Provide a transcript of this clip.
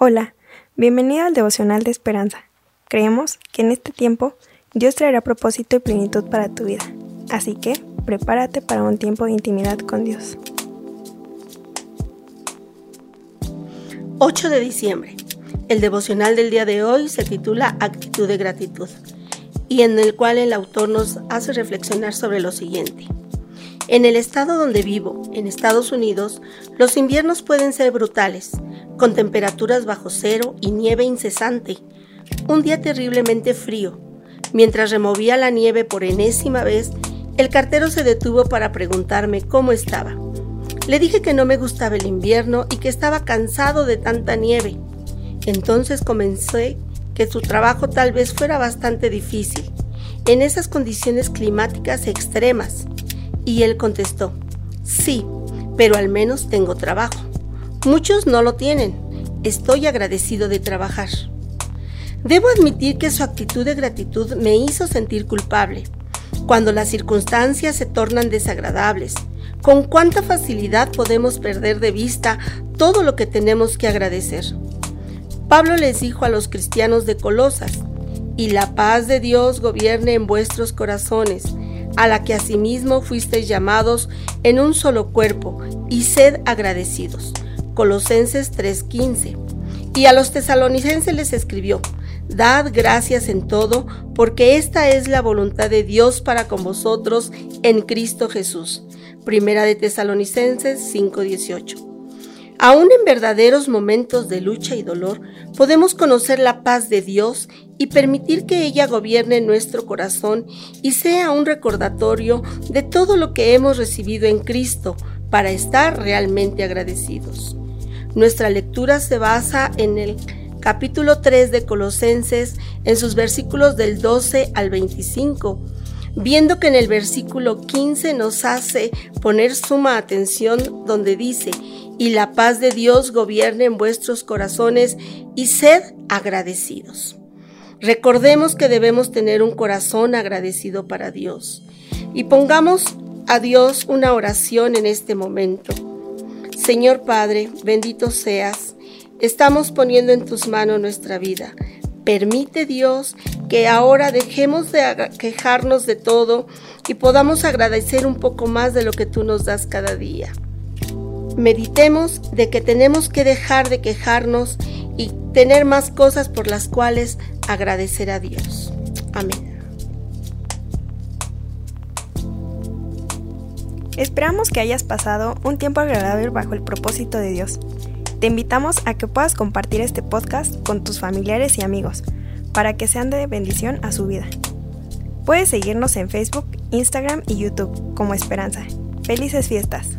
Hola, bienvenido al devocional de esperanza. Creemos que en este tiempo Dios traerá propósito y plenitud para tu vida, así que prepárate para un tiempo de intimidad con Dios. 8 de diciembre. El devocional del día de hoy se titula Actitud de gratitud y en el cual el autor nos hace reflexionar sobre lo siguiente. En el estado donde vivo, en Estados Unidos, los inviernos pueden ser brutales, con temperaturas bajo cero y nieve incesante. Un día terriblemente frío. Mientras removía la nieve por enésima vez, el cartero se detuvo para preguntarme cómo estaba. Le dije que no me gustaba el invierno y que estaba cansado de tanta nieve. Entonces comencé que su trabajo tal vez fuera bastante difícil, en esas condiciones climáticas extremas. Y él contestó, sí, pero al menos tengo trabajo. Muchos no lo tienen. Estoy agradecido de trabajar. Debo admitir que su actitud de gratitud me hizo sentir culpable. Cuando las circunstancias se tornan desagradables, con cuánta facilidad podemos perder de vista todo lo que tenemos que agradecer. Pablo les dijo a los cristianos de Colosas, y la paz de Dios gobierne en vuestros corazones, a la que asimismo fuisteis llamados en un solo cuerpo, y sed agradecidos. Colosenses 3:15. Y a los tesalonicenses les escribió, Dad gracias en todo, porque esta es la voluntad de Dios para con vosotros en Cristo Jesús. Primera de Tesalonicenses 5:18. Aún en verdaderos momentos de lucha y dolor, podemos conocer la paz de Dios y permitir que ella gobierne nuestro corazón y sea un recordatorio de todo lo que hemos recibido en Cristo para estar realmente agradecidos. Nuestra lectura se basa en el capítulo 3 de Colosenses, en sus versículos del 12 al 25, viendo que en el versículo 15 nos hace poner suma atención donde dice, y la paz de Dios gobierne en vuestros corazones y sed agradecidos. Recordemos que debemos tener un corazón agradecido para Dios y pongamos a Dios una oración en este momento. Señor Padre, bendito seas, estamos poniendo en tus manos nuestra vida. Permite Dios que ahora dejemos de quejarnos de todo y podamos agradecer un poco más de lo que tú nos das cada día meditemos de que tenemos que dejar de quejarnos y tener más cosas por las cuales agradecer a Dios. Amén. Esperamos que hayas pasado un tiempo agradable bajo el propósito de Dios. Te invitamos a que puedas compartir este podcast con tus familiares y amigos para que sean de bendición a su vida. Puedes seguirnos en Facebook, Instagram y YouTube como Esperanza. Felices fiestas.